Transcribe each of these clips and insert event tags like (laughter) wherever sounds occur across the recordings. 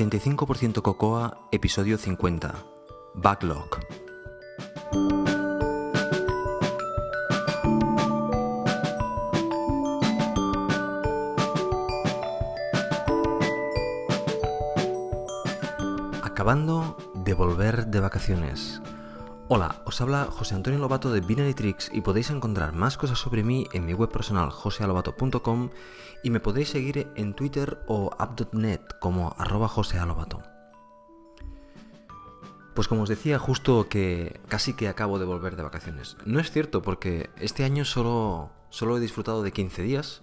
85% Cocoa, episodio 50. Backlog. Acabando de volver de vacaciones. Hola, os habla José Antonio Lobato de Binary Tricks y podéis encontrar más cosas sobre mí en mi web personal josealobato.com y me podéis seguir en Twitter o app.net como arroba josealobato. Pues como os decía, justo que casi que acabo de volver de vacaciones. No es cierto porque este año solo, solo he disfrutado de 15 días,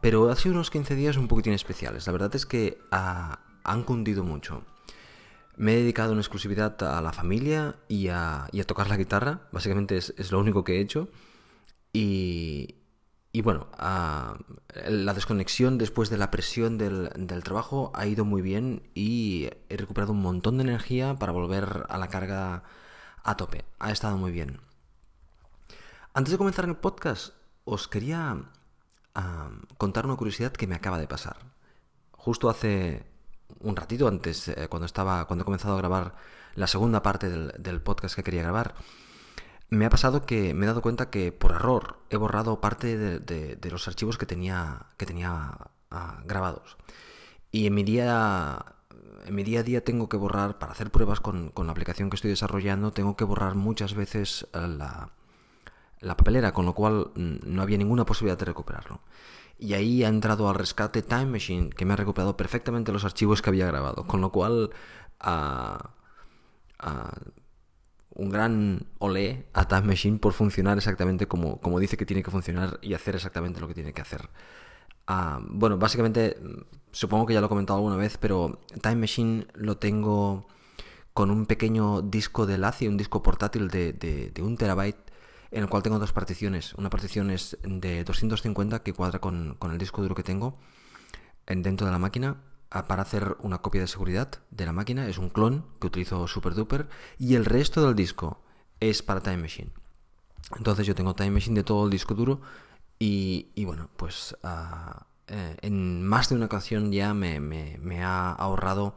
pero ha sido unos 15 días un poquitín especiales. La verdad es que han cundido mucho. Me he dedicado en exclusividad a la familia y a, tocar la guitarra. Básicamente es, lo único que he hecho. Y, bueno, la desconexión después de la presión del, trabajo ha ido muy bien y he recuperado un montón de energía para volver a la carga a tope. Ha estado muy bien. Antes de comenzar el podcast, os quería contar una curiosidad que me acaba de pasar. Justo hace un ratito antes, eh, cuando estaba, cuando he comenzado a grabar la segunda parte del, podcast que quería grabar, me ha pasado que me he dado cuenta que por error he borrado parte de, los archivos que tenía, que tenía ah, grabados. Y en mi día. En mi día a día tengo que borrar, para hacer pruebas con, la aplicación que estoy desarrollando, tengo que borrar muchas veces eh, la, la papelera, con lo cual mm, no había ninguna posibilidad de recuperarlo y ahí ha entrado al rescate Time Machine, que me ha recuperado perfectamente los archivos que había grabado, con lo cual un gran olé a Time Machine por funcionar exactamente como, como, dice que tiene que funcionar y hacer exactamente lo que tiene que hacer. bueno, básicamente, supongo que ya lo he comentado alguna vez, pero Time Machine lo tengo con un pequeño disco de LACI, un disco portátil de, de, de un terabyte en el cual tengo dos particiones. Una partición es de 250 que cuadra con, el disco duro que tengo en, dentro de la máquina para hacer una copia de seguridad de la máquina. Es un clon que utilizo super duper y el resto del disco es para Time Machine. Entonces yo tengo Time Machine de todo el disco duro y, bueno, pues ah, eh, en más de una ocasión ya me, ha ahorrado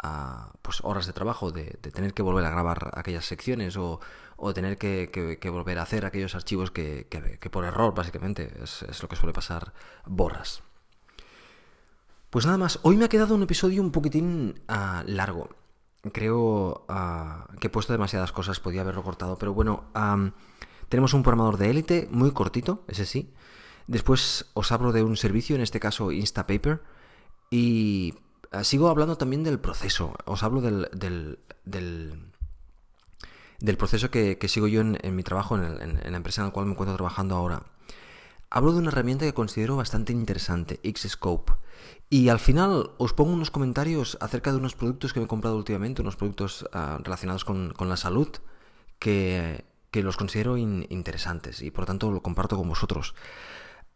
ah, pues horas de trabajo de, de, tener que volver a grabar aquellas secciones o, o tener que, volver a hacer aquellos archivos que, por error, básicamente, es, lo que suele pasar, borras. Pues nada más, hoy me ha quedado un episodio un poquitín ah, largo. Creo ah, que he puesto demasiadas cosas, podía haberlo cortado, pero bueno, tenemos un programador de élite muy cortito, ese sí. Después os hablo de un servicio, en este caso Instapaper, y ah, sigo hablando también del proceso. Os hablo del, del del proceso que, sigo yo en, mi trabajo, en, la empresa en la cual me encuentro trabajando ahora. Hablo de una herramienta que considero bastante interesante, Xscope. Y al final os pongo unos comentarios acerca de unos productos que me he comprado últimamente, unos productos ah, relacionados con, la salud, que, los considero interesantes y por lo tanto lo comparto con vosotros.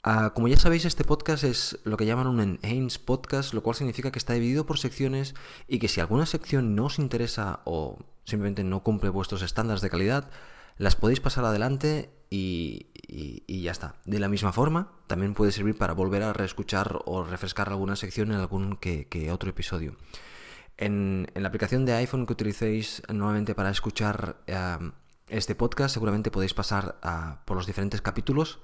Ah, como ya sabéis, este podcast es lo que llaman un enhanced podcast, lo cual significa que está dividido por secciones y que si alguna sección no os interesa o simplemente no cumple vuestros estándares de calidad, las podéis pasar adelante y, ya está. De la misma forma, también puede servir para volver a reescuchar o refrescar alguna sección en algún que, otro episodio. En, la aplicación de iPhone que utilicéis nuevamente para escuchar eh, este podcast, seguramente podéis pasar por los diferentes capítulos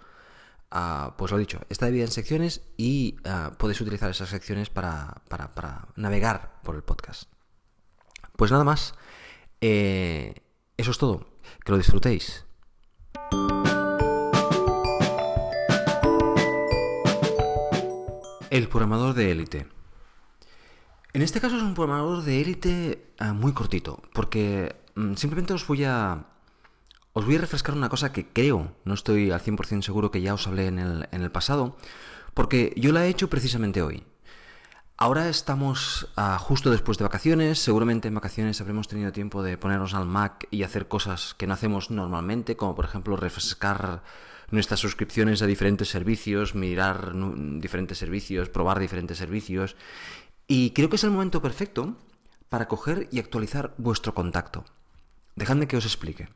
pues lo dicho, está dividida en secciones y ah, podéis utilizar esas secciones para, navegar por el podcast. Pues nada más, eh, eso es todo, que lo disfrutéis. El programador de élite. En este caso es un programador de élite ah, muy cortito, porque mm, simplemente os voy a os voy a refrescar una cosa que creo, no estoy al 100% seguro que ya os hablé en el, en el pasado, porque yo la he hecho precisamente hoy. Ahora estamos ah, justo después de vacaciones, seguramente en vacaciones habremos tenido tiempo de ponernos al Mac y hacer cosas que no hacemos normalmente, como por ejemplo refrescar nuestras suscripciones a diferentes servicios, mirar diferentes servicios, probar diferentes servicios. Y creo que es el momento perfecto para coger y actualizar vuestro contacto. Dejadme que os explique.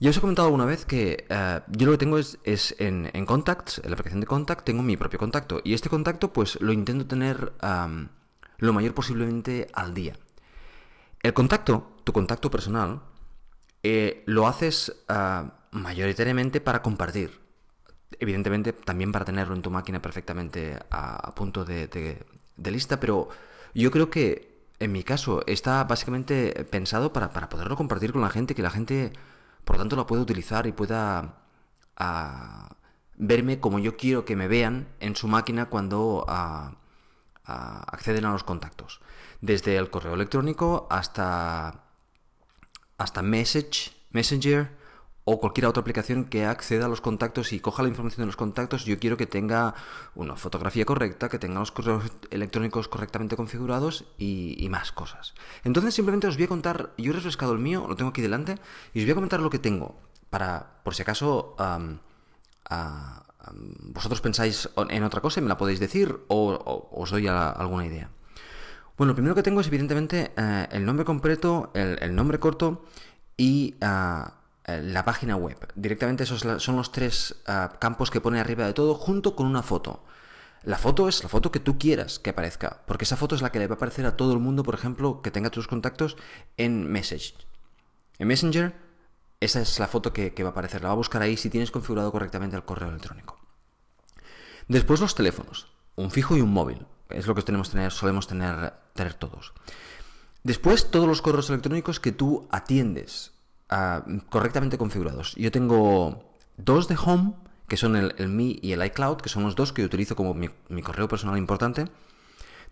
Ya os he comentado alguna vez que eh, yo lo que tengo es, en, en, Contacts, en la aplicación de Contact, tengo mi propio contacto. Y este contacto, pues lo intento tener lo mayor posiblemente al día. El contacto, tu contacto personal, eh, lo haces ah, mayoritariamente para compartir. Evidentemente también para tenerlo en tu máquina perfectamente a, punto de, lista, pero yo creo que en mi caso está básicamente pensado para, poderlo compartir con la gente, que la gente por lo tanto lo pueda utilizar y pueda ah, verme como yo quiero que me vean en su máquina cuando ah, acceden a los contactos. Desde el correo electrónico hasta, hasta Message, Messenger o cualquier otra aplicación que acceda a los contactos y coja la información de los contactos, yo quiero que tenga una fotografía correcta, que tenga los correos electrónicos correctamente configurados y, más cosas. Entonces simplemente os voy a contar, yo he refrescado el mío, lo tengo aquí delante, y os voy a comentar lo que tengo, para, por si acaso, vosotros pensáis en otra cosa y me la podéis decir o, os doy alguna idea. Bueno, lo primero que tengo es evidentemente eh, el nombre completo, el, nombre corto y ah, la página web. Directamente esos son los tres ah, campos que pone arriba de todo junto con una foto. La foto es la foto que tú quieras que aparezca, porque esa foto es la que le va a aparecer a todo el mundo, por ejemplo, que tenga tus contactos en Message. En Messenger, esa es la foto que, va a aparecer. La va a buscar ahí si tienes configurado correctamente el correo electrónico. Después los teléfonos, un fijo y un móvil. Es lo que tenemos tener, solemos tener, tener todos. Después todos los correos electrónicos que tú atiendes Ah, correctamente configurados. Yo tengo dos de Home, que son el, el Mi y el iCloud, que son los dos que utilizo como mi, correo personal importante.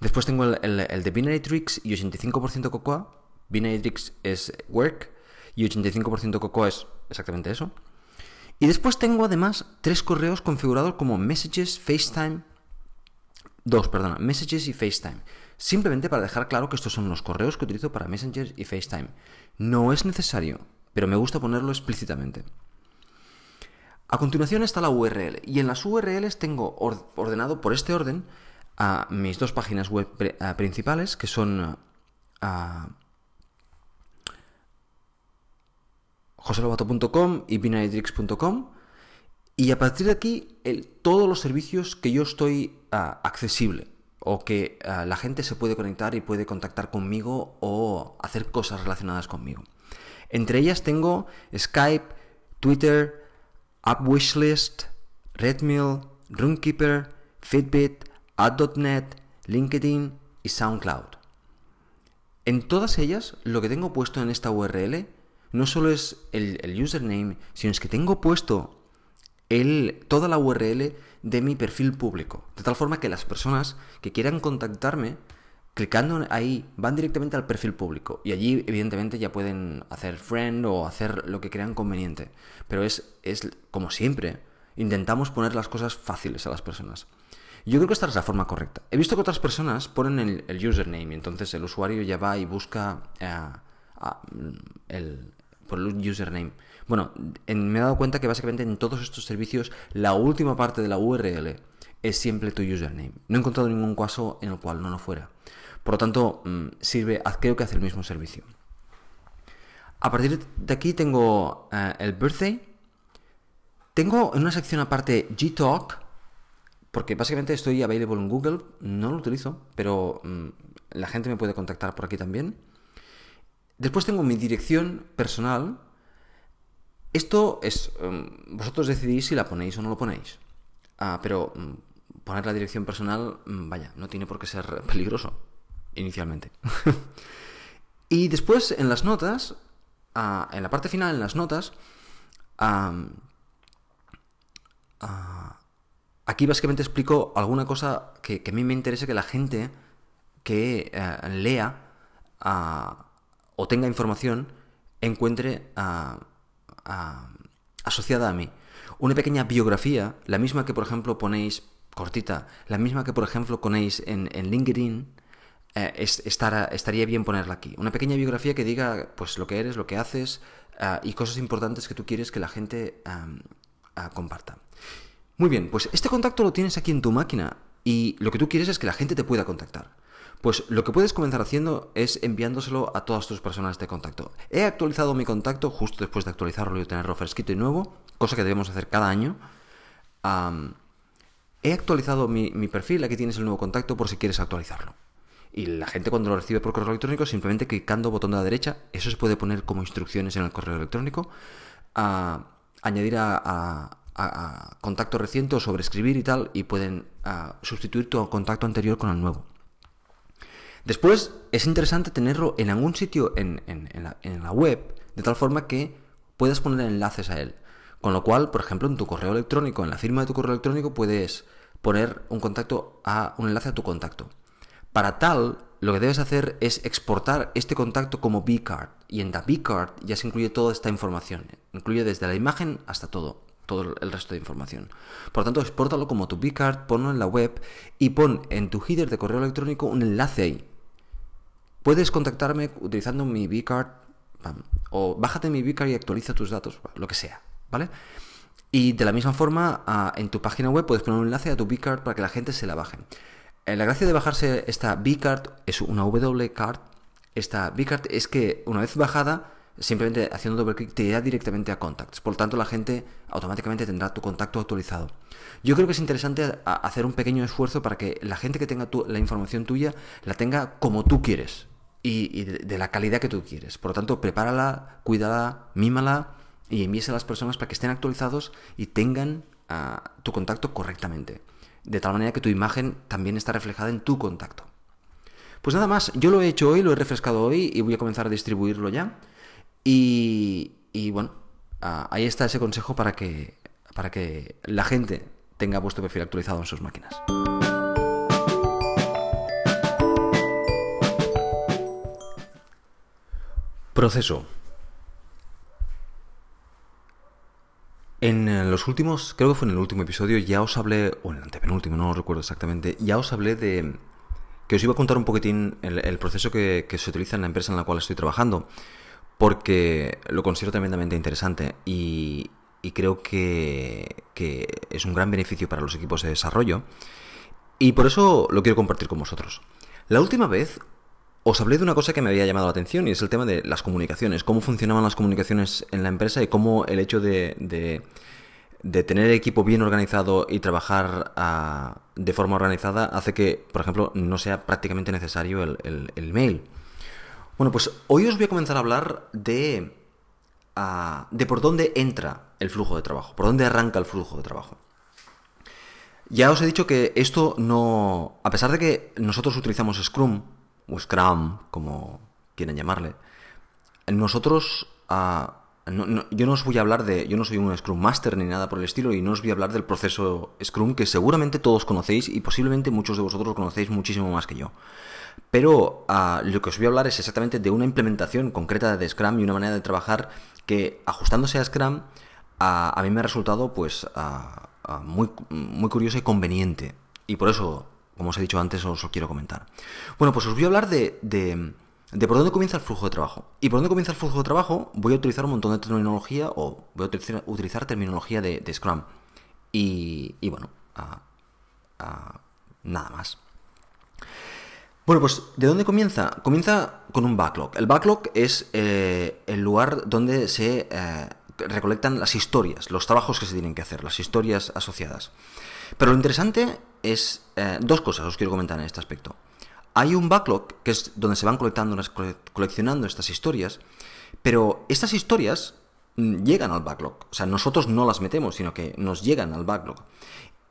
Después tengo el, de Binatrix y 85% Cocoa. Binatrix es Work y 85% Cocoa es exactamente eso. Y después tengo además tres correos configurados como Messages, FaceTime. Dos, perdona, Messages y FaceTime. Simplemente para dejar claro que estos son los correos que utilizo para Messenger y FaceTime. No es necesario pero me gusta ponerlo explícitamente. A continuación está la URL y en las URLs tengo ordenado por este orden a mis dos páginas web principales que son joselobato.com y binarydrix.com y a partir de aquí todos los servicios que yo estoy accesible o que la gente se puede conectar y puede contactar conmigo o hacer cosas relacionadas conmigo. Entre ellas tengo Skype, Twitter, AppWishlist, Redmill, Roomkeeper, Fitbit, Ad.net, LinkedIn y SoundCloud. En todas ellas, lo que tengo puesto en esta URL no solo es el, username, sino es que tengo puesto el, toda la URL de mi perfil público. De tal forma que las personas que quieran contactarme Clicando ahí van directamente al perfil público y allí evidentemente ya pueden hacer friend o hacer lo que crean conveniente. Pero es, es como siempre, intentamos poner las cosas fáciles a las personas. Yo creo que esta es la forma correcta. He visto que otras personas ponen el, username y entonces el usuario ya va y busca eh, el, por el username. Bueno, me he dado cuenta que básicamente en todos estos servicios la última parte de la URL es siempre tu username. No he encontrado ningún caso en el cual no lo fuera. Por lo tanto, mm, sirve, creo que hace el mismo servicio. A partir de aquí tengo eh, el birthday. Tengo en una sección aparte Gtalk, porque básicamente estoy available en Google, no lo utilizo, pero mm, la gente me puede contactar por aquí también. Después tengo mi dirección personal. Esto es, mm, vosotros decidís si la ponéis o no lo ponéis. Ah, pero poner la dirección personal, vaya, no tiene por qué ser peligroso inicialmente. (laughs) y después en las notas, ah, en la parte final, en las notas, aquí básicamente explico alguna cosa que, a mí me interesa que la gente que eh, lea ah, o tenga información encuentre ah, asociada a mí. Una pequeña biografía, la misma que por ejemplo ponéis cortita, la misma que por ejemplo ponéis en, en LinkedIn, eh, estaría bien ponerla aquí. Una pequeña biografía que diga pues lo que eres, lo que haces eh, y cosas importantes que tú quieres que la gente comparta. Muy bien, pues este contacto lo tienes aquí en tu máquina y lo que tú quieres es que la gente te pueda contactar. Pues lo que puedes comenzar haciendo es enviándoselo a todas tus personas de contacto. He actualizado mi contacto justo después de actualizarlo y tenerlo fresquito y nuevo, cosa que debemos hacer cada año. he actualizado mi perfil, aquí tienes el nuevo contacto por si quieres actualizarlo. Y la gente cuando lo recibe por correo electrónico, simplemente clicando botón de la derecha, eso se puede poner como instrucciones en el correo electrónico, a añadir a, contacto reciente o sobreescribir y tal, y pueden sustituir tu contacto anterior con el nuevo. Después, es interesante tenerlo en algún sitio en, la, en la web, de tal forma que puedas poner enlaces a él. Con lo cual, por ejemplo, en tu correo electrónico, en la firma de tu correo electrónico, puedes poner un contacto a un enlace a tu contacto. Para tal, lo que debes hacer es exportar este contacto como B-card. Y en la B-card ya se incluye toda esta información. Incluye desde la imagen hasta todo, todo el resto de información. Por tanto, exportalo como tu B-card, ponlo en la web y pon en tu header de correo electrónico un enlace ahí. Puedes contactarme utilizando mi B-card o bájate mi B-card y actualiza tus datos, lo que sea. ¿vale? Y de la misma forma, en tu página web puedes poner un enlace a tu B-Card para que la gente se la baje. Eh, la gracia de bajarse esta B-Card es una W-Card. Esta B-Card es que una vez bajada, simplemente haciendo doble clic te irá directamente a Contacts. Por lo tanto, la gente automáticamente tendrá tu contacto actualizado. Yo creo que es interesante hacer un pequeño esfuerzo para que la gente que tenga la información tuya la tenga como tú quieres y, de, la calidad que tú quieres. Por lo tanto, prepárala, cuídala, mímala y envíes a las personas para que estén actualizados y tengan ah, tu contacto correctamente. De tal manera que tu imagen también está reflejada en tu contacto. Pues nada más, yo lo he hecho hoy, lo he refrescado hoy y voy a comenzar a distribuirlo ya. Y, bueno, ah, ahí está ese consejo para que, para que la gente tenga vuestro perfil actualizado en sus máquinas. Proceso. En eh, los últimos, creo que fue en el último episodio, ya os hablé, o en el antepenúltimo, no recuerdo exactamente, ya os hablé de que os iba a contar un poquitín el, proceso que, se utiliza en la empresa en la cual estoy trabajando, porque lo considero tremendamente interesante y, creo que, que, es un gran beneficio para los equipos de desarrollo y por eso lo quiero compartir con vosotros. La última vez os hablé de una cosa que me había llamado la atención y es el tema de las comunicaciones, cómo funcionaban las comunicaciones en la empresa y cómo el hecho de, tener el equipo bien organizado y trabajar ah, de forma organizada hace que, por ejemplo, no sea prácticamente necesario el, mail. Bueno, pues hoy os voy a comenzar a hablar ah, de por dónde entra el flujo de trabajo, por dónde arranca el flujo de trabajo. Ya os he dicho que esto no, a pesar de que nosotros utilizamos Scrum, o Scrum, como quieren llamarle, nosotros, ah, yo no os voy a hablar de, yo no soy un Scrum Master ni nada por el estilo, y no os voy a hablar del proceso Scrum que seguramente todos conocéis y posiblemente muchos de vosotros conocéis muchísimo más que yo. Pero ah, lo que os voy a hablar es exactamente de una implementación concreta de Scrum y una manera de trabajar que, ajustándose a Scrum, ah, a mí me ha resultado pues muy, muy curiosa y conveniente. Y por eso como os he dicho antes, os lo quiero comentar. Bueno, pues os voy a hablar de, de, por dónde comienza el flujo de trabajo. Y por dónde comienza el flujo de trabajo, voy a utilizar un montón de terminología o voy a utilizar, terminología de, Scrum. Y, bueno, nada más. Bueno, pues ¿de dónde comienza? Comienza con un backlog. El backlog es eh, el lugar donde se eh, recolectan las historias, los trabajos que se tienen que hacer, las historias asociadas. Pero lo interesante es eh, dos cosas, os quiero comentar en este aspecto. Hay un backlog, que es donde se van coleccionando estas historias, pero estas historias mm, llegan al backlog. O sea, nosotros no las metemos, sino que nos llegan al backlog.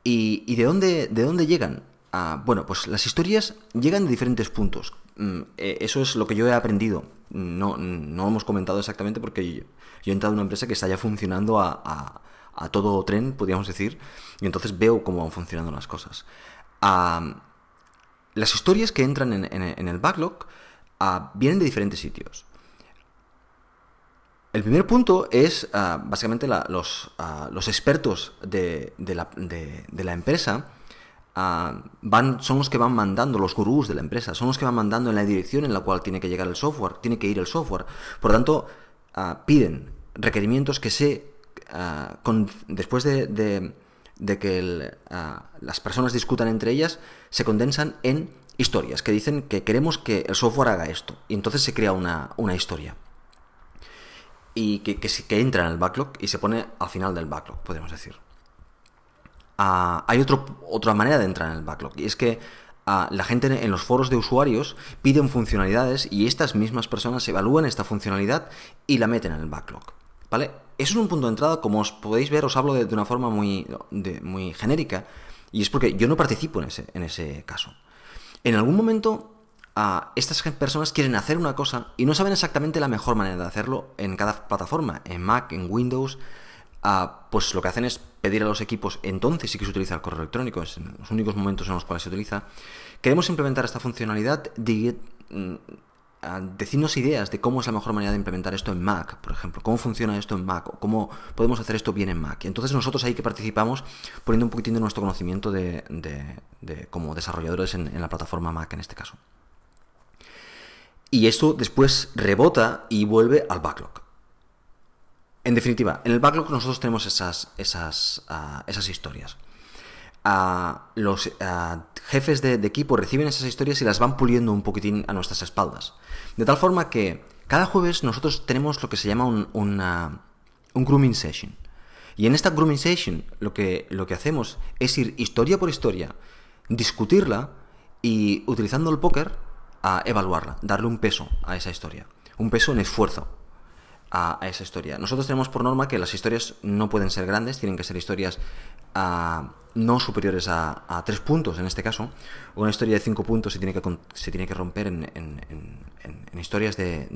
¿Y, de, dónde, de dónde llegan? Ah, bueno, pues las historias llegan de diferentes puntos. Mm, eh, eso es lo que yo he aprendido. No, no hemos comentado exactamente porque yo, he entrado en una empresa que está ya funcionando a a todo tren, podríamos decir, y entonces veo cómo van funcionando las cosas. las historias que entran en, el backlog ah, vienen de diferentes sitios. El primer punto es ah, básicamente los, ah, expertos de, la, empresa. son los que van mandando, los gurús de la empresa, son los que van mandando en la dirección en la cual tiene que llegar el software, tiene que ir el software. Por lo tanto, piden requerimientos que se Ah, después de, que ah, las personas discutan entre ellas, se condensan en historias que dicen que queremos que el software haga esto. Y entonces se crea una, historia. Y que, entra en el backlog y se pone al final del backlog, podemos decir. Ah, hay otro, otra manera de entrar en el backlog. Y es que la gente en los foros de usuarios piden funcionalidades y estas mismas personas evalúan esta funcionalidad y la meten en el backlog. ¿Vale? Eso es un punto de entrada, como os podéis ver, os hablo de, una forma muy, genérica, y es porque yo no participo en ese, caso. En algún momento, estas personas quieren hacer una cosa y no saben exactamente la mejor manera de hacerlo en cada plataforma, en Mac, en Windows, pues lo que hacen es pedir a los equipos, entonces sí que se utiliza el correo electrónico, es en los únicos momentos en los cuales se utiliza. Queremos implementar esta funcionalidad, de, decirnos ideas de cómo es la mejor manera de implementar esto en Mac, por ejemplo, cómo funciona esto en Mac, o cómo podemos hacer esto bien en Mac. Y entonces nosotros ahí que participamos poniendo un poquitín de nuestro conocimiento de, como desarrolladores en la plataforma Mac en este caso. Y esto después rebota y vuelve al backlog. En definitiva, en el backlog nosotros tenemos esas, esas, ah, esas historias. Los jefes de, equipo reciben esas historias y las van puliendo un poquitín a nuestras espaldas. De tal forma que cada jueves nosotros tenemos lo que se llama un, un grooming session. Y en esta grooming session lo que, lo que hacemos es ir historia por historia, discutirla y utilizando el póker a evaluarla, darle un peso a esa historia, un peso en esfuerzo a, esa historia. Nosotros tenemos por norma que las historias no pueden ser grandes, tienen que ser historias ah, no superiores a, tres puntos en este caso. Una historia de cinco puntos se tiene que, se tiene que romper en, en, historias de,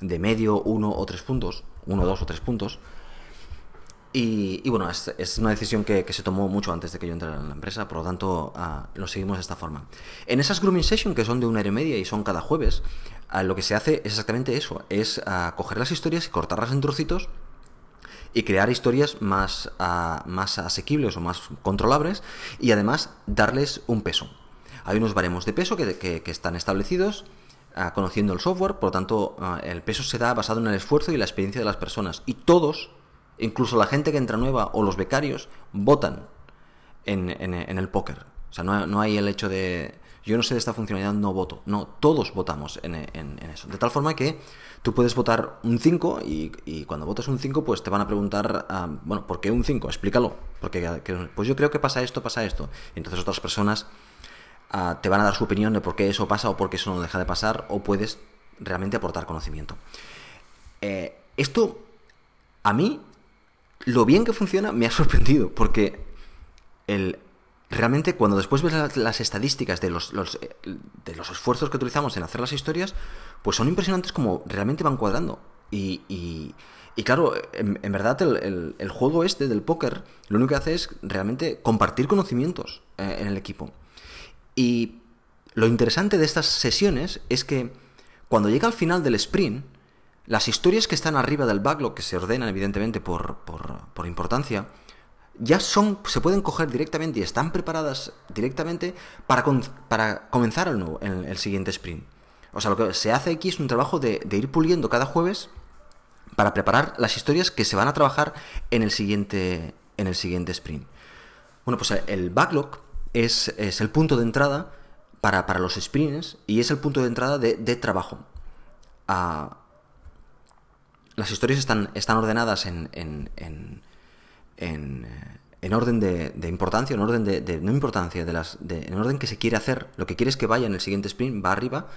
de, medio, uno o tres puntos, uno, dos o tres puntos. Y, bueno, es, una decisión que, se tomó mucho antes de que yo entrara en la empresa, por lo tanto ah, lo seguimos de esta forma. En esas grooming sessions, que son de una hora y media y son cada jueves, ah, lo que se hace es exactamente eso, es ah, coger las historias y cortarlas en trocitos y crear historias más, más asequibles o más controlables y además darles un peso. Hay unos baremos de peso que, están establecidos conociendo el software, por lo tanto el peso se da basado en el esfuerzo y la experiencia de las personas y todos Incluso la gente que entra nueva o los becarios votan en, el póker. O sea, no, hay el hecho de yo no sé de esta funcionalidad, no voto. No, todos votamos en, eso. De tal forma que tú puedes votar un 5 y, cuando votas un 5 pues te van a preguntar, ah, bueno, ¿por qué un 5? Explícalo. Porque pues yo creo que pasa esto, pasa esto. Y entonces otras personas ah, te van a dar su opinión de por qué eso pasa o por qué eso no deja de pasar o puedes realmente aportar conocimiento. Eh, esto a mí lo bien que funciona me ha (laughs) sorprendido, porque el, realmente cuando después ves las, estadísticas de los, de los esfuerzos que utilizamos en hacer las historias, pues son impresionantes como realmente van cuadrando. Y, y, claro, en, verdad el, juego este del póker lo único que hace es realmente compartir conocimientos eh, en el equipo. Y lo interesante de estas sesiones es que cuando llega al final del sprint, las historias que están arriba del backlog, que se ordenan evidentemente por, importancia, ya son, se pueden coger directamente y están preparadas directamente para, para comenzar el, nuevo, el, siguiente sprint. O sea, lo que se hace aquí es un trabajo de, ir puliendo cada jueves para preparar las historias que se van a trabajar en el siguiente, en el siguiente sprint. Bueno, pues el backlog es, el punto de entrada para, para, los sprints y es el punto de entrada de, trabajo. A, las historias están, están ordenadas en, en, en, en, orden de, importancia, en orden de, no importancia, de las, en orden que se quiere hacer. Lo que quieres que vaya en el siguiente sprint va arriba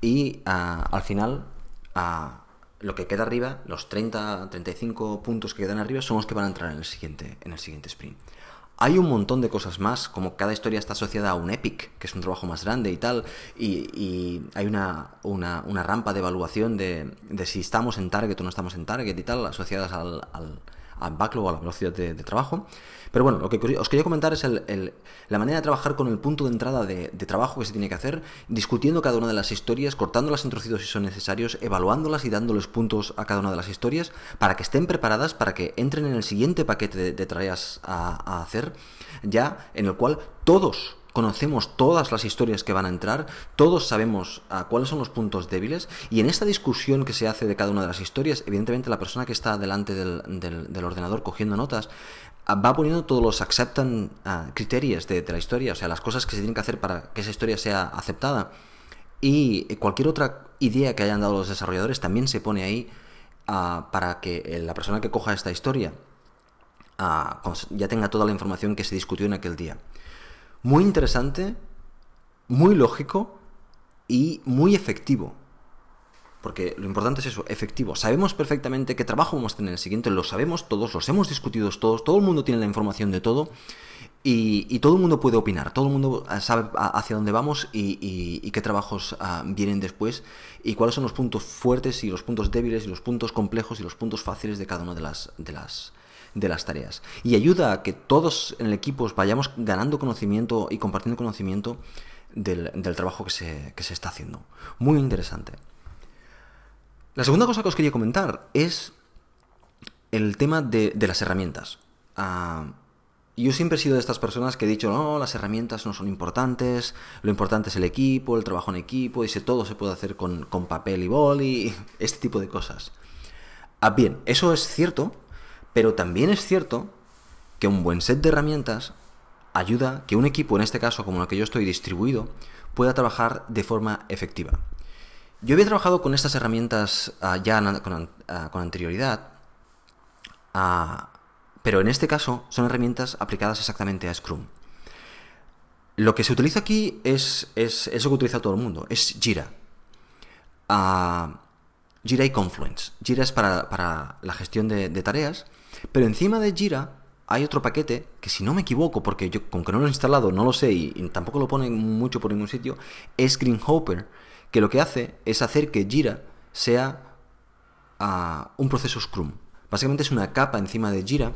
y ah, al final ah, lo que queda arriba, los 30, 35 puntos que quedan arriba son los que van a entrar en el siguiente, en el siguiente sprint. Hay un montón de cosas más, como cada historia está asociada a un epic, que es un trabajo más grande y tal, y, hay una, una, una, rampa de evaluación de, de, si estamos en target o no estamos en target y tal, asociadas al, al, al backlog o a la velocidad de, trabajo. Pero bueno, lo que os quería comentar es la manera de trabajar con el punto de entrada de, trabajo que se tiene que hacer, discutiendo cada una de las historias, cortándolas en trocitos si son necesarios, evaluándolas y dándoles puntos a cada una de las historias para que estén preparadas, para que entren en el siguiente paquete de, tareas a, a hacer, ya en el cual todos conocemos todas las historias que van a entrar, todos sabemos ah, cuáles son los puntos débiles y en esta discusión que se hace de cada una de las historias, evidentemente la persona que está delante del, ordenador cogiendo notas ah, va poniendo todos los acceptan ah, criterios de, la historia, o sea, las cosas que se tienen que hacer para que esa historia sea aceptada y cualquier otra idea que hayan dado los desarrolladores también se pone ahí para que eh, la persona que coja esta historia ya tenga toda la información que se discutió en aquel día. Muy interesante, muy lógico y muy efectivo. Porque lo importante es eso, efectivo. Sabemos perfectamente qué trabajo vamos a tener en el siguiente, lo sabemos todos, los hemos discutido todos, todo el mundo tiene la información de todo y, todo el mundo puede opinar, todo el mundo sabe hacia dónde vamos y, qué trabajos ah, vienen después y cuáles son los puntos fuertes y los puntos débiles y los puntos complejos y los puntos fáciles de cada una de las, de las, de las tareas. Y ayuda a que todos en el equipo vayamos ganando conocimiento y compartiendo conocimiento del, trabajo que se, que se está haciendo. Muy interesante. La segunda cosa que os quería comentar es el tema de, las herramientas. Ah, yo siempre he sido de estas personas que he dicho, no, las herramientas no son importantes, lo importante es el equipo, el trabajo en equipo, y si todo se puede hacer con, papel y boli, (laughs) este tipo de cosas. Ah, bien, eso es cierto, pero también es cierto que un buen set de herramientas ayuda que un equipo, en este caso como el que yo estoy distribuido, pueda trabajar de forma efectiva. Yo había trabajado con estas herramientas ah, ya ah, con, anterioridad, ah, pero en este caso son herramientas aplicadas exactamente a Scrum. Lo que se utiliza aquí es, es, lo que utiliza todo el mundo, es Jira. Jira y Confluence. Jira es para, la gestión de, tareas, pero encima de Jira hay otro paquete que si no me equivoco, porque yo con que no lo he instalado no lo sé y, tampoco lo pone mucho por ningún sitio, es Greenhopper que lo que hace es hacer que Jira sea ah, un proceso Scrum. Básicamente es una capa encima de Jira.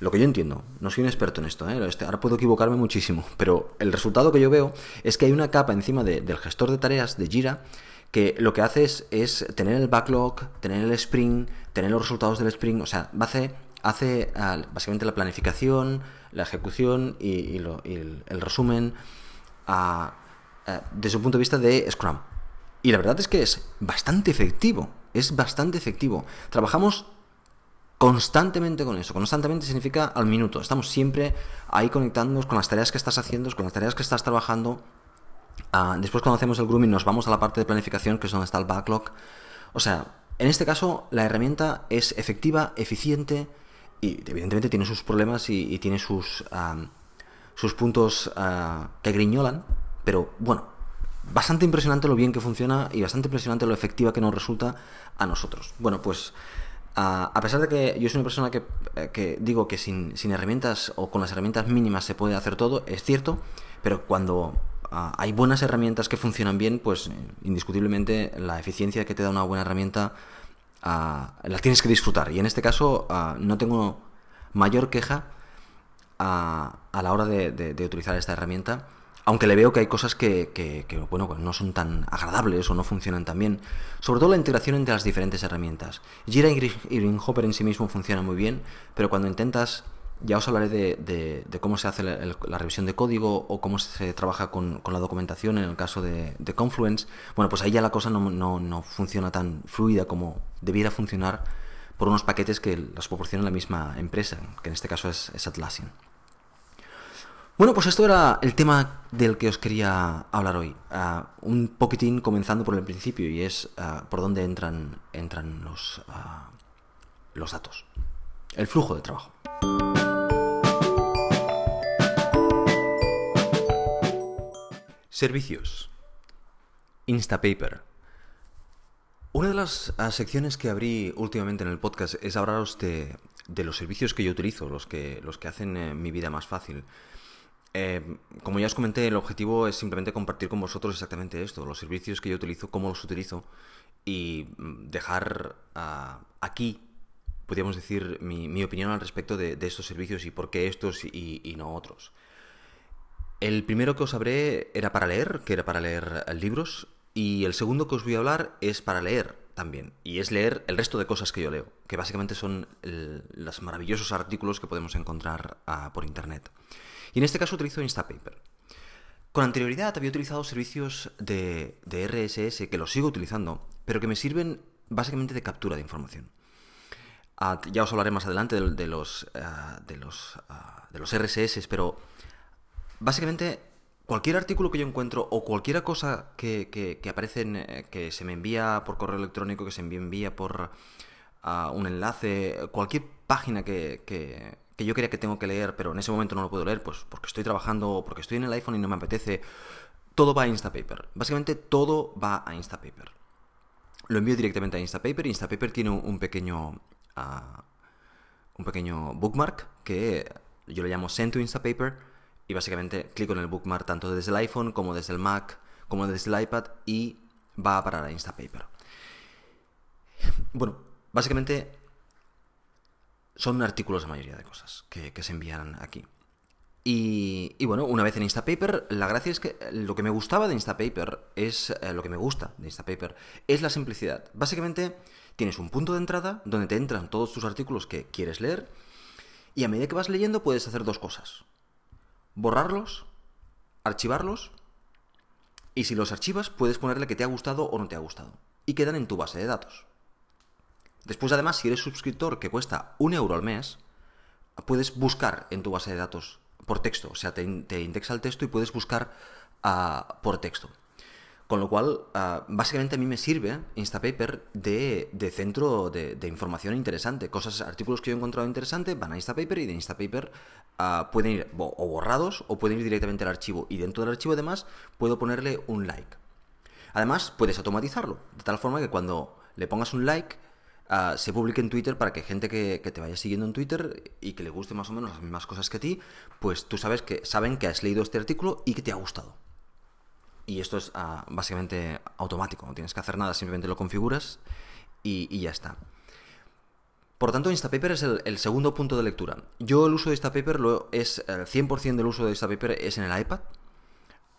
Lo que yo entiendo, no soy un experto en esto, ¿eh? Este, ahora puedo equivocarme muchísimo, (laughs) pero el resultado que yo veo es que hay una capa encima del gestor de tareas de Jira que lo que hace es, tener el backlog, tener el sprint, tener los resultados del sprint, o sea, hace, hace ah, básicamente la planificación, la ejecución y, el, resumen ah, desde un punto de vista de Scrum. Y la verdad es que es bastante efectivo, es bastante efectivo. Trabajamos constantemente con eso. Constantemente significa al minuto. Estamos siempre ahí conectándonos con las tareas que estás haciendo, con las tareas que estás trabajando. Ah, después cuando hacemos el grooming nos vamos a la parte de planificación, que es donde está el backlog. O sea, en este caso la herramienta es efectiva, eficiente y evidentemente tiene sus problemas y, tiene sus, ah, sus puntos ah, que griñolan. Pero bueno, bastante impresionante lo bien que funciona y bastante impresionante lo efectiva que nos resulta a nosotros. Bueno, pues a, pesar de que yo soy una persona que, eh, digo que sin, herramientas o con las herramientas mínimas se puede hacer todo, es cierto, pero cuando ah, hay buenas herramientas que funcionan bien, pues indiscutiblemente la eficiencia que te da una buena herramienta ah, la tienes que disfrutar. Y en este caso ah, no tengo mayor queja a, la hora de utilizar esta herramienta aunque le veo que hay cosas que, bueno, no son tan agradables o no funcionan tan bien. Sobre todo la integración entre las diferentes herramientas. Jira y Greenhopper en sí mismo funciona muy bien, pero cuando intentas, ya os hablaré de, cómo se hace la, revisión de código o cómo se trabaja con, la documentación en el caso de, Confluence, bueno, pues ahí ya la cosa no, funciona tan fluida como debiera funcionar por unos paquetes que las proporciona la misma empresa, que en este caso es, Atlassian. Bueno, pues esto era el tema del que os quería hablar hoy. Ah, un poquitín comenzando por el principio y es ah, por dónde entran, entran los, ah, los datos. El flujo de trabajo. Servicios. Instapaper. Una de las secciones que abrí últimamente en el podcast es hablaros de, de los servicios que yo utilizo, los que, los que hacen eh, mi vida más fácil. Eh, como ya os comenté, el objetivo es simplemente compartir con vosotros exactamente esto, los servicios que yo utilizo, cómo los utilizo y mm, dejar ah, aquí, podríamos decir, mi, opinión al respecto de, estos servicios y por qué estos y, no otros. El primero que os hablé era para leer, que era para leer libros, y el segundo que os voy a hablar es para leer también, y es leer el resto de cosas que yo leo, que básicamente son los maravillosos artículos que podemos encontrar ah, por Internet. Y en este caso utilizo Instapaper. Con anterioridad había utilizado servicios de, RSS que los sigo utilizando, pero que me sirven básicamente de captura de información. Ah, ya os hablaré más adelante de, los, ah, de, los, de los RSS, pero básicamente cualquier artículo que yo encuentro o cualquier cosa que, que, aparece, eh, que se me envía por correo electrónico, que se me envía por un enlace, cualquier página que, que yo creía que tengo que leer, pero en ese momento no lo puedo leer, pues porque estoy trabajando o porque estoy en el iPhone y no me apetece, todo va a Instapaper. Básicamente todo va a Instapaper. Lo envío directamente a Instapaper. Instapaper tiene un pequeño. Ah, un pequeño bookmark que yo le llamo Send to Instapaper. Y básicamente clico en el bookmark tanto desde el iPhone como desde el Mac como desde el iPad y va a parar a Instapaper. Bueno, básicamente son artículos la mayoría de cosas que, se envían aquí. Y, bueno, una vez en Instapaper, la gracia es que lo que me gustaba de Instapaper es eh, lo que me gusta de Instapaper es la simplicidad. Básicamente tienes un punto de entrada donde te entran todos tus artículos que quieres leer y a medida que vas leyendo puedes hacer dos cosas. Borrarlos, archivarlos y si los archivas puedes ponerle que te ha gustado o no te ha gustado y quedan en tu base de datos. Después, además, si eres suscriptor que cuesta un euro al mes, puedes buscar en tu base de datos por texto. O sea, te, indexa el texto y puedes buscar ah, por texto. Con lo cual, ah, básicamente a mí me sirve Instapaper de, centro de, información interesante. Cosas, artículos que yo he encontrado interesantes van a Instapaper y de Instapaper uh, pueden ir o borrados o pueden ir directamente al archivo. Y dentro del archivo, además, puedo ponerle un like. Además, puedes automatizarlo, de tal forma que cuando le pongas un like, se publique en Twitter para que gente que, te vaya siguiendo en Twitter y que le guste más o menos las mismas cosas que a ti, pues tú sabes que saben que has leído este artículo y que te ha gustado. Y esto es ah, básicamente automático, no tienes que hacer nada, simplemente lo configuras y, ya está. Por tanto, Instapaper es el, segundo punto de lectura. Yo el uso de Instapaper lo es el 100% del uso de Instapaper es en el iPad.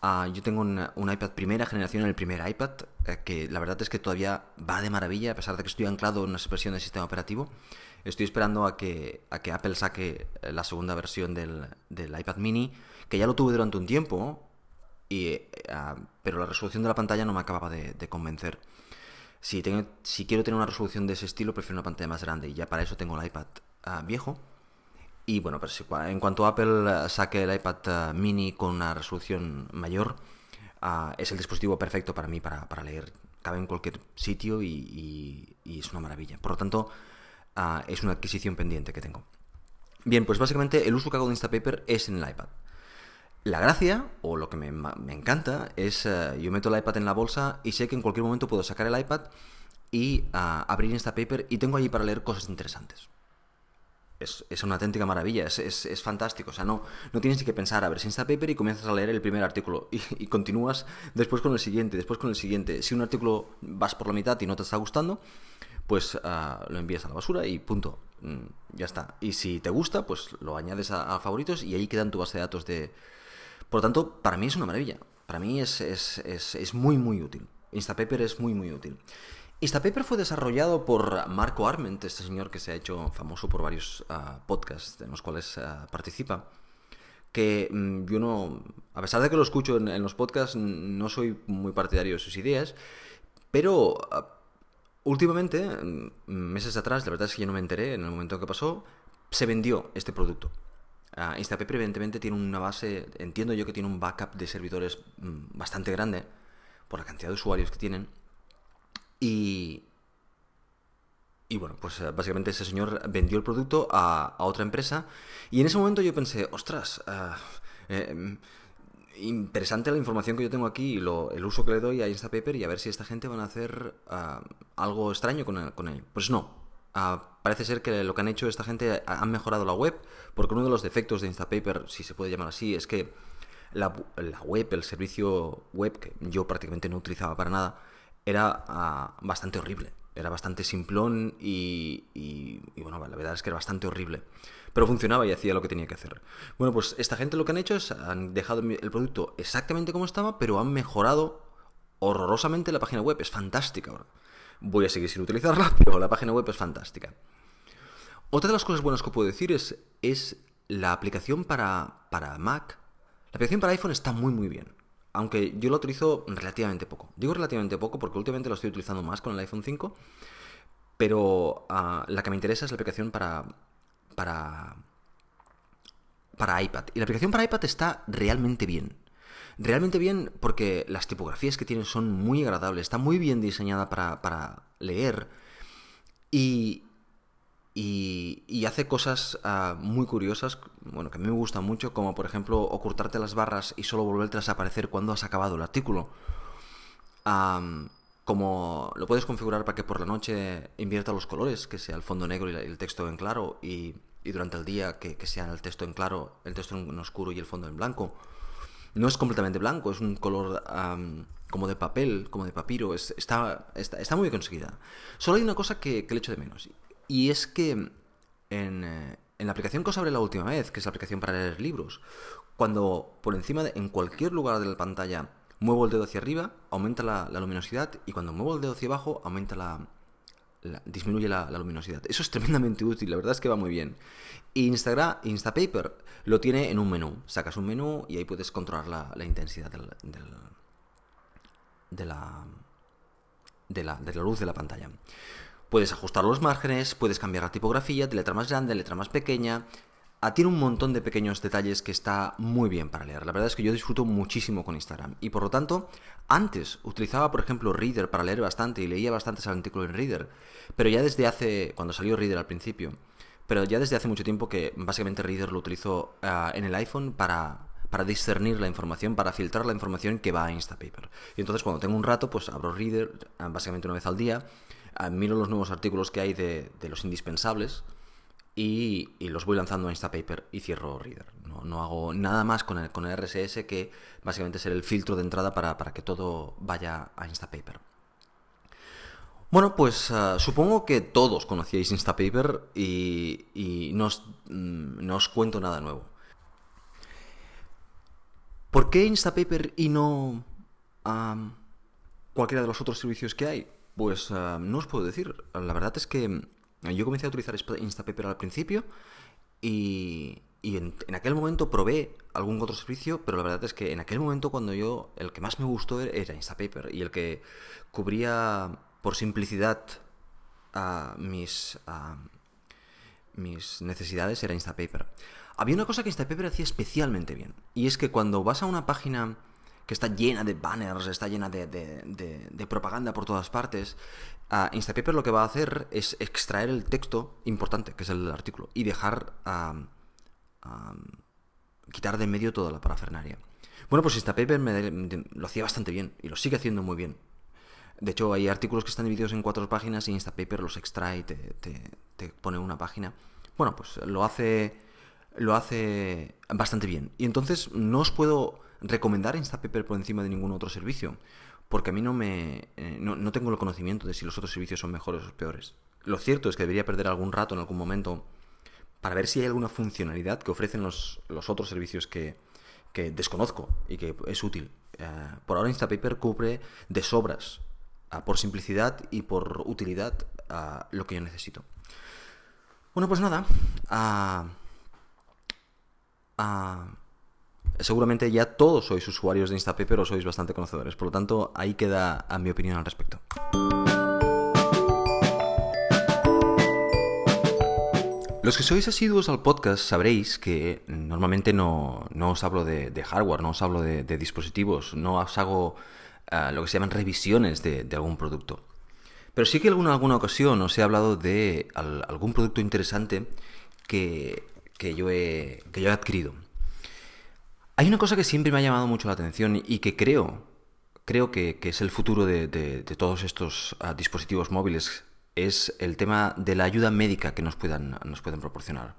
Ah, yo tengo un, iPad primera generación, el primer iPad, eh, que la verdad es que todavía va de maravilla, a pesar de que estoy anclado en una expresión del sistema operativo. Estoy esperando a que, a que Apple saque eh, la segunda versión del, iPad mini, que ya lo tuve durante un tiempo, eh, ah, pero la resolución de la pantalla no me acababa de, convencer. Si, quiero tener una resolución de ese estilo, prefiero una pantalla más grande, y ya para eso tengo el iPad ah, viejo. Y bueno, pues en cuanto Apple eh, saque el iPad eh, mini con una resolución mayor, ah, es el dispositivo perfecto para mí para, leer. Cabe en cualquier sitio y, es una maravilla. Por lo tanto, ah, es una adquisición pendiente que tengo. Bien, pues básicamente el uso que hago de Instapaper es en el iPad. La gracia, o lo que me, encanta, es eh, yo meto el iPad en la bolsa y sé que en cualquier momento puedo sacar el iPad y ah, abrir Instapaper y tengo allí para leer cosas interesantes es, una auténtica maravilla, es, fantástico. O sea, no, no tienes que pensar, a ver, si Instapaper y comienzas a leer el primer artículo y, continúas después con el siguiente, después con el siguiente. Si un artículo vas por la mitad y no te está gustando, pues ah, lo envías a la basura y punto. Mm, ya está. Y si te gusta, pues lo añades a, favoritos y ahí queda en tu base de datos de... Por lo tanto, para mí es una maravilla. Para mí es, es muy, muy útil. Instapaper es muy, muy útil. Instapaper fue desarrollado por Marco Arment, este señor que se ha hecho famoso por varios ah, podcasts en los cuales ah, participa. Que mm, yo no, a pesar de que lo escucho en, los podcasts, no soy muy partidario de sus ideas, pero ah, últimamente, mm, meses atrás, la verdad es que yo no me enteré en el momento que pasó, se vendió este producto. Instapaper evidentemente tiene una base, entiendo yo que tiene un backup de servidores mm, bastante grande por la cantidad de usuarios que tienen. Y, y bueno, pues eh, básicamente ese señor vendió el producto a, otra empresa. Y en ese momento yo pensé, ostras, eh, interesante la información que yo tengo aquí y lo, el uso que le doy a Instapaper y a ver si esta gente van a hacer ah, algo extraño con, con él. Pues no, ah, parece ser que lo que han hecho esta gente han mejorado la web porque uno de los defectos de Instapaper, si se puede llamar así, es que la, web, el servicio web, que yo prácticamente no utilizaba para nada, era ah, bastante horrible. Era bastante simplón y, y, bueno, la verdad es que era bastante horrible. Pero funcionaba y hacía lo que tenía que hacer. Bueno, pues esta gente lo que han hecho es, han dejado el producto exactamente como estaba, pero han mejorado horrorosamente la página web. Es fantástica ahora. Voy a seguir sin utilizarla, (laughs) pero la página web es fantástica. Otra de las cosas buenas que puedo decir es, es la aplicación para, para Mac. La aplicación para iPhone está muy muy bien aunque yo lo utilizo relativamente poco. Digo relativamente poco porque últimamente lo estoy utilizando más con el iPhone 5, pero ah, la que me interesa es la aplicación para, para, para iPad. Y la aplicación para iPad está realmente bien. Realmente bien porque las tipografías que tiene son muy agradables, está muy bien diseñada para, para leer y, y, y hace cosas ah, muy curiosas, bueno, que a mí me gustan mucho, como por ejemplo ocultarte las barras y solo volvértelas a aparecer cuando has acabado el artículo. como lo puedes configurar para que por la noche invierta los colores, que sea el fondo negro y el texto en claro, y, durante el día que, que, sea el texto en claro, el texto en oscuro y el fondo en blanco. No es completamente blanco, es un color como de papel, como de papiro, está, está, muy bien conseguida. Solo hay una cosa que, le echo de menos, y es que en, eh, la aplicación que os hablé la última vez, que es la aplicación para leer libros, cuando por encima de, en cualquier lugar de la pantalla muevo el dedo hacia arriba, aumenta la, luminosidad, y cuando muevo el dedo hacia abajo, aumenta la, disminuye la, luminosidad. Eso es tremendamente útil, la verdad es que va muy bien. Instagram, Instapaper lo tiene en un menú. Sacas un menú y ahí puedes controlar la, intensidad de, la, de, la, de la luz de la pantalla. Puedes ajustar los márgenes, puedes cambiar la tipografía, de letra más grande, letra más pequeña. Ah, tiene un montón de pequeños detalles que está muy bien para leer. La verdad es que yo disfruto muchísimo con Instagram. Y por lo tanto, antes utilizaba, por ejemplo, Reader para leer bastante y leía bastantes artículos en Reader. Pero ya desde hace, cuando salió Reader al principio, pero ya desde hace mucho tiempo que básicamente Reader lo utilizo ah, en el iPhone para, para discernir la información, para filtrar la información que va a Instapaper. Y entonces cuando tengo un rato, pues abro Reader ah, básicamente una vez al día miro los nuevos artículos que hay de, los indispensables y, los voy lanzando a Instapaper y cierro Reader. No, hago nada más con el, con el RSS que básicamente ser el filtro de entrada para, que todo vaya a Instapaper. Bueno, pues ah, supongo que todos conocíais Instapaper y, y no, os, mm, no, os, cuento nada nuevo. ¿Por qué Instapaper y no cualquiera de los otros servicios que hay? Pues ah, no os puedo decir. La verdad es que yo comencé a utilizar Instapaper al principio y, en, aquel momento probé algún otro servicio, pero la verdad es que en aquel momento cuando yo, el que más me gustó era Instapaper y el que cubría por simplicidad mis, mis necesidades era Instapaper. Había una cosa que Instapaper hacía especialmente bien y es que cuando vas a una página que está llena de banners, está llena de, propaganda por todas partes, Instapaper lo que va a hacer es extraer el texto importante, que es el artículo, y dejar, quitar de medio toda la parafernaria. Bueno, pues Instapaper lo hacía bastante bien y lo sigue haciendo muy bien. De hecho, hay artículos que están divididos en cuatro páginas y Instapaper los extrae y te, te pone una página. Bueno, pues lo hace, lo hace bastante bien. Y entonces no os puedo recomendar Instapaper por encima de ningún otro servicio, porque a mí no me eh, no, tengo el conocimiento de si los otros servicios son mejores o peores. Lo cierto es que debería perder algún rato en algún momento para ver si hay alguna funcionalidad que ofrecen los, los otros servicios que, que, desconozco y que es útil. Eh, por ahora Instapaper cubre de sobras, ah, por simplicidad y por utilidad, a lo que yo necesito. Bueno, pues nada. Uh, seguramente ya todos sois usuarios de Instapaper o sois bastante conocedores. Por lo tanto, ahí queda a mi opinión al respecto. Los que sois asiduos al podcast sabréis que normalmente no, os hablo de, hardware, no os hablo de, dispositivos, no os hago ah, lo que se llaman revisiones de, algún producto. Pero sí que en alguna, alguna ocasión os he hablado de algún producto interesante que, yo he, que yo he adquirido. Hay una cosa que siempre me ha llamado mucho la atención y que creo, creo que, es el futuro de, todos estos ah, dispositivos móviles, es el tema de la ayuda médica que nos puedan, nos pueden proporcionar.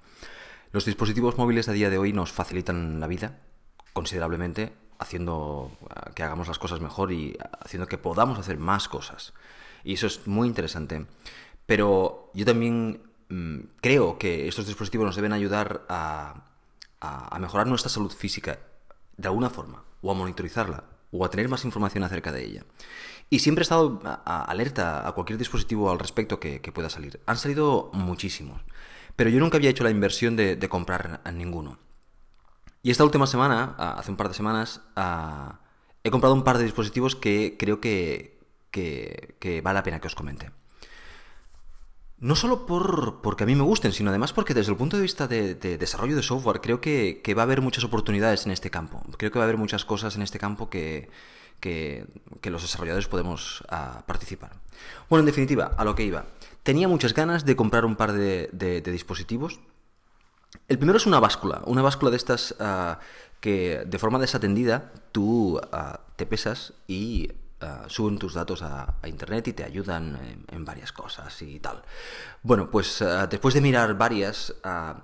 Los dispositivos móviles a día de hoy nos facilitan la vida considerablemente, haciendo ah, que hagamos las cosas mejor y haciendo que podamos hacer más cosas. Y eso es muy interesante. Pero yo también mm, creo que estos dispositivos nos deben ayudar a, a, mejorar nuestra salud física de alguna forma, o a monitorizarla, o a tener más información acerca de ella. Y siempre he estado alerta a cualquier dispositivo al respecto que, pueda salir. Han salido muchísimos, pero yo nunca había hecho la inversión de, comprar ninguno. Y esta última semana, hace un par de semanas, he comprado un par de dispositivos que creo que, que vale la pena que os comente. No solo por, porque a mí me gusten, sino además porque desde el punto de vista de, desarrollo de software creo que, va a haber muchas oportunidades en este campo. Creo que va a haber muchas cosas en este campo que, los desarrolladores podemos ah, participar. Bueno, en definitiva, a lo que iba. tenía muchas ganas de comprar un par de, de- de dispositivos. El primero es una báscula, una báscula de estas ah, que de forma desatendida tú ah, te pesas y ah, suben tus datos a, internet y te ayudan en, varias cosas y tal. Bueno, pues ah, después de mirar varias, ah,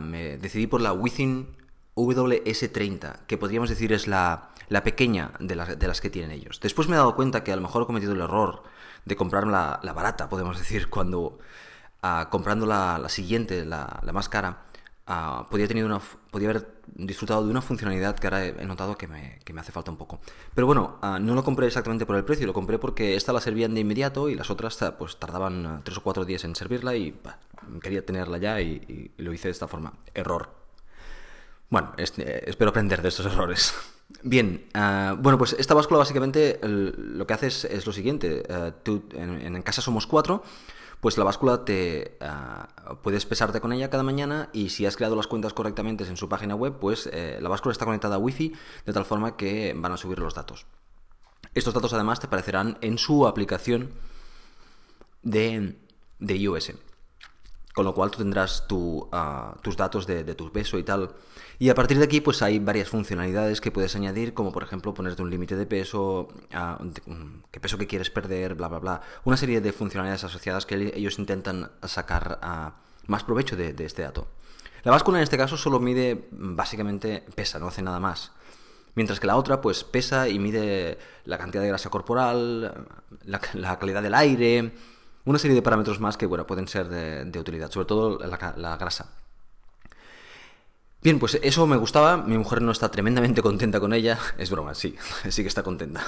me decidí por la Within WS30, que podríamos decir es la, la pequeña de las, de las que tienen ellos. Después me he dado cuenta que a lo mejor he cometido el error de comprarme la, la barata, podemos decir, cuando comprando la, la siguiente, la, la más cara, ah, podía, haber disfrutado de una funcionalidad que ahora he, notado que me, hace falta un poco. Pero bueno, ah, no lo compré exactamente por el precio, lo compré porque esta la servían de inmediato y las otras ah, pues tardaban tres o cuatro días en servirla y quería tenerla ya y, lo hice de esta forma. Error. Bueno, es- eh, espero aprender de estos (laughs) errores. Bien, ah, bueno, pues esta báscula básicamente lo que hace es, lo siguiente. en, en casa somos cuatro, pues la báscula te ah, puedes pesarte con ella cada mañana y si has creado las cuentas correctamente en su página web, pues eh, la báscula está conectada a Wi-Fi de tal forma que van a subir los datos. Estos datos además te aparecerán en su aplicación de, de iOS. Con lo cual tú tendrás tu, ah, tus datos de, tu peso y tal. Y a partir de aquí, pues hay varias funcionalidades que puedes añadir, como por ejemplo ponerte un límite de peso, mm, qué peso que quieres perder, bla, bla, bla. Una serie de funcionalidades asociadas que ellos intentan sacar ah, más provecho de, de este dato. La báscula en este caso solo mide, mm, básicamente, pesa, no hace nada más. Mientras que la otra, pues pesa y mide la cantidad de grasa corporal, la, la calidad del aire, una serie de parámetros más que, bueno, pueden ser de, utilidad, sobre todo la, grasa. Bien, pues eso me gustaba. Mi mujer no está tremendamente contenta con ella. (laughs) Es broma, sí, (laughs) sí que está contenta.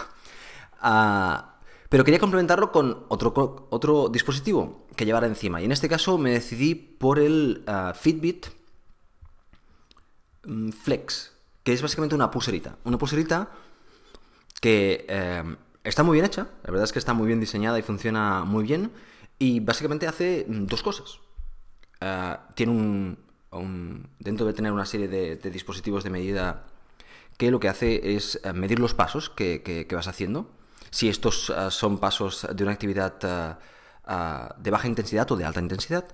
Ah, pero quería complementarlo con otro, otro dispositivo que llevara encima. Y en este caso me decidí por el ah, Fitbit mm, Flex, que es básicamente una pulserita. Una pulserita que eh, está muy bien hecha, la verdad es que está muy bien diseñada y funciona muy bien, y básicamente hace mm, dos cosas. Eh, tiene un, Dentro de tener una serie de, dispositivos de medida que lo que hace es eh, medir los pasos que, vas haciendo. Si estos eh, son pasos de una actividad eh, de baja intensidad o de alta intensidad.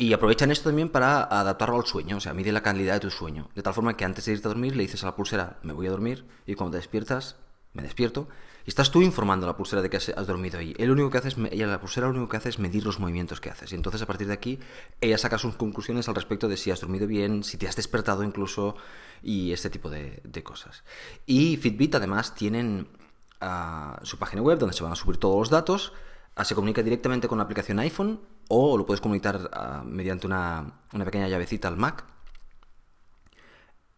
Y aprovechan esto también para adaptarlo al sueño, o sea, mide la calidad de tu sueño. De tal forma que antes de irte a dormir le dices a la pulsera, me voy a dormir, y cuando te despiertas, me despierto, estás tú informando a la pulsera de que has, dormido ahí. Él único que hace es, ella, la pulsera lo único que hace es medir los movimientos que haces. Y entonces a partir de aquí, ella saca sus conclusiones al respecto de si has dormido bien, si te has despertado incluso, y este tipo de, cosas. Y Fitbit además tienen ah, su página web donde se van a subir todos los datos, Ah, se comunica directamente con la aplicación iPhone o lo puedes comunicar ah, mediante una, una pequeña llavecita al Mac.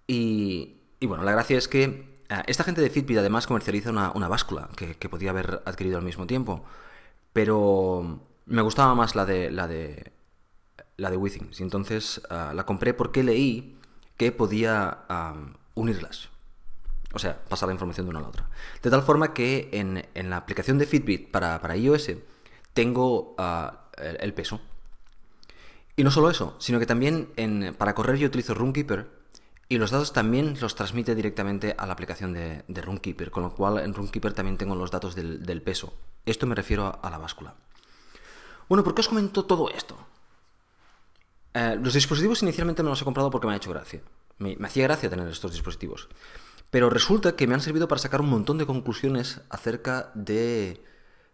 Y, bueno, la gracia es que esta gente de Fitbit además comercializa una, una báscula que, que podía haber adquirido al mismo tiempo. Pero me gustaba más la de la de la de Withings. Y entonces ah, la compré porque leí que podía ah, unirlas. O sea, pasar la información de una a la otra. De tal forma que en, en la aplicación de Fitbit para, para iOS tengo ah, el, el peso. Y no solo eso, sino que también en- para correr yo utilizo Runkeeper y los datos también los transmite directamente a la aplicación de, de Runkeeper, con lo cual en Runkeeper también tengo los datos del, peso. Esto me refiero a, la báscula. Bueno, ¿por qué os comento todo esto? Eh, los dispositivos inicialmente me los he comprado porque me ha hecho gracia. Me, hacía gracia tener estos dispositivos. Pero resulta que me han servido para sacar un montón de conclusiones acerca de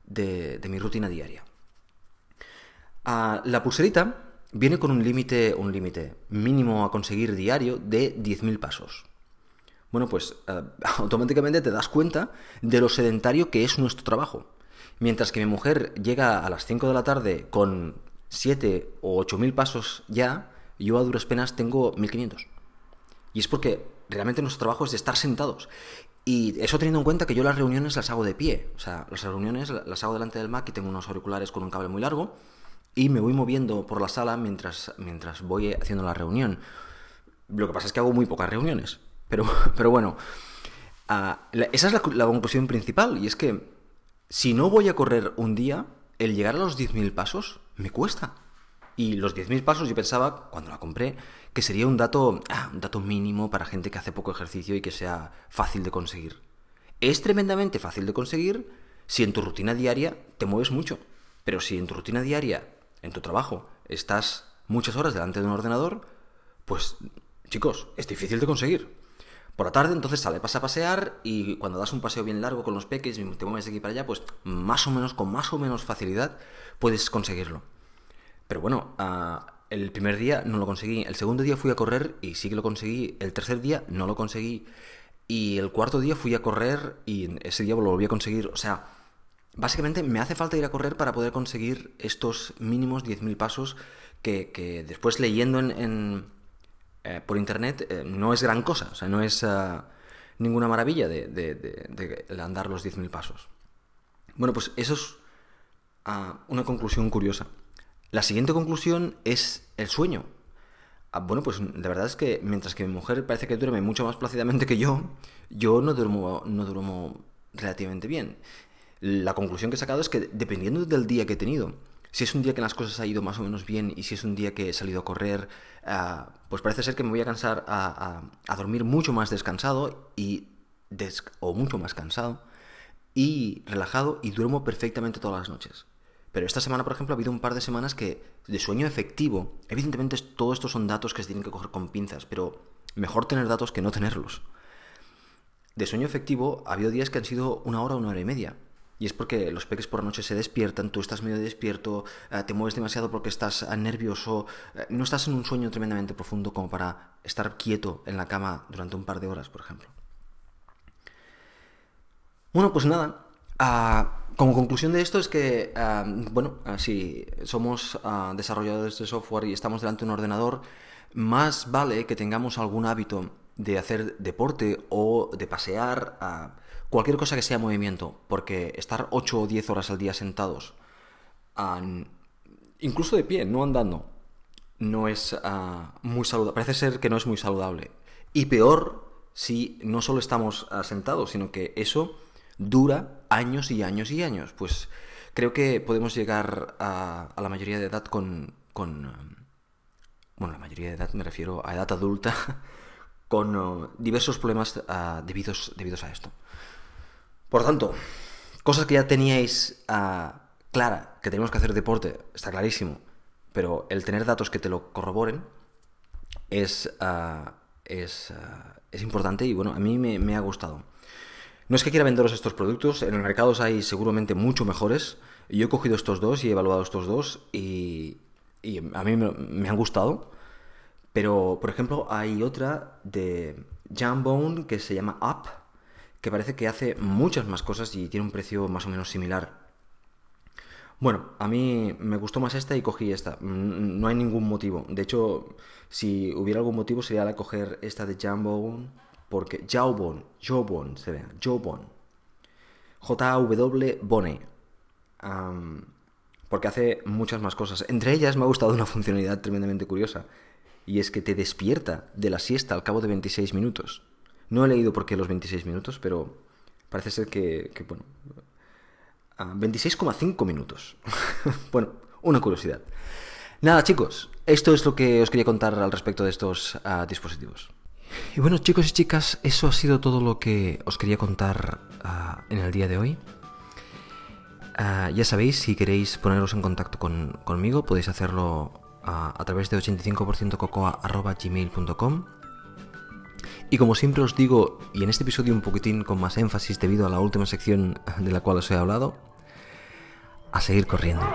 mi rutina diaria. Ah, la pulserita viene con un límite, un límite mínimo a conseguir diario de 10.000 pasos. Bueno, pues eh, (laughs) automáticamente te das cuenta de lo sedentario que es nuestro trabajo. Mientras que mi mujer llega a las 5 de la tarde con 7 o 8.000 pasos ya, yo a duras penas tengo 1.500. Y es porque realmente nuestro trabajo es de estar sentados. Y eso teniendo en cuenta que yo las reuniones las hago de pie. O sea, las reuniones las hago delante del Mac y tengo unos auriculares con un cable muy largo y me voy moviendo por la sala mientras, mientras voy haciendo la reunión. Lo que pasa es que hago muy pocas reuniones. Pero, (laughs) pero bueno, ah, esa es la, la conclusión principal. Y es que si no voy a correr un día, el llegar a los 10.000 pasos me cuesta. Y los 10.000 pasos yo pensaba, cuando la compré, que sería un dato, ah, un dato mínimo para gente que hace poco ejercicio y que sea fácil de conseguir. Es tremendamente fácil de conseguir si en tu rutina diaria te mueves mucho. Pero si en tu rutina diaria, en tu trabajo, estás muchas horas delante de un ordenador, pues chicos, es difícil de conseguir. Por la tarde entonces sale, pasa a pasear y cuando das un paseo bien largo con los peques y te mueves de aquí para allá, pues más o menos, con más o menos facilidad puedes conseguirlo. Pero bueno, ah, el primer día no lo conseguí, el segundo día fui a correr y sí que lo conseguí, el tercer día no lo conseguí y el cuarto día fui a correr y ese día lo volví a conseguir. O sea, básicamente me hace falta ir a correr para poder conseguir estos mínimos 10.000 pasos que, después leyendo en, eh, por internet eh, no es gran cosa, o sea, no es eh, ninguna maravilla de, andar los 10.000 pasos. Bueno, pues eso es ah, una conclusión curiosa. La siguiente conclusión es el sueño. Ah, bueno, pues la verdad es que mientras que mi mujer parece que duerme mucho más plácidamente que yo, yo no duermo, no duermo relativamente bien. La conclusión que he sacado es que dependiendo del día que he tenido, si es un día que las cosas han ido más o menos bien y si es un día que he salido a correr, ah, pues parece ser que me voy a cansar a, dormir mucho más descansado y o mucho más cansado y relajado y duermo perfectamente todas las noches. Pero esta semana, por ejemplo, ha habido un par de semanas que de sueño efectivo, evidentemente todo esto son datos que se tienen que coger con pinzas, pero mejor tener datos que no tenerlos. De sueño efectivo ha habido días que han sido una hora, una hora y media. Y es porque los peques por la noche se despiertan, tú estás medio despierto, eh, te mueves demasiado porque estás eh, nervioso, eh, no estás en un sueño tremendamente profundo como para estar quieto en la cama durante un par de horas, por ejemplo. Bueno, pues nada, ah, como conclusión de esto es que, bueno, si somos ah, desarrolladores de software y estamos delante de un ordenador, más vale que tengamos algún hábito de hacer deporte o de pasear, cualquier cosa que sea movimiento, porque estar 8 o 10 horas al día sentados, incluso de pie, no andando, no es ah, muy saludable. Parece ser que no es muy saludable. Y peor si no solo estamos ah, sentados, sino que eso dura años y años y años. Pues creo que podemos llegar a, la mayoría de edad con, con... Bueno, la mayoría de edad me refiero a edad adulta, (laughs) con uh, diversos problemas uh, debidos, debidos a esto. Por tanto, cosas que ya teníais uh, clara, que tenemos que hacer deporte, está clarísimo, pero el tener datos que te lo corroboren es, es, es importante y bueno, a mí me, me ha gustado. No es que quiera venderos estos productos, en el mercado hay seguramente mucho mejores. Yo he cogido estos dos y he evaluado estos dos y, a mí me, han gustado. Pero, por ejemplo, hay otra de Jambone que se llama Up, que parece que hace muchas más cosas y tiene un precio más o menos similar. Bueno, a mí me gustó más esta y cogí esta. No hay ningún motivo. De hecho, si hubiera algún motivo sería la coger esta de Jambone porque Jawbone, Jawbone, se ve, Jawbone, J-A-W Bone, porque hace muchas más cosas. Entre ellas me ha gustado una funcionalidad tremendamente curiosa, y es que te despierta de la siesta al cabo de 26 minutos. No he leído por qué los 26 minutos, pero parece ser que, bueno, 26,5 minutos. (laughs) bueno, una curiosidad. Nada, chicos, esto es lo que os quería contar al respecto de estos ah, dispositivos. Y bueno, chicos y chicas, eso ha sido todo lo que os quería contar ah, en el día de hoy. Ah, ya sabéis, si queréis poneros en contacto conmigo, podéis hacerlo a través de 85%cocoa.gmail.com Y como siempre os digo, y en este episodio un poquitín con más énfasis debido a la última sección de la cual os he hablado, a seguir corriendo.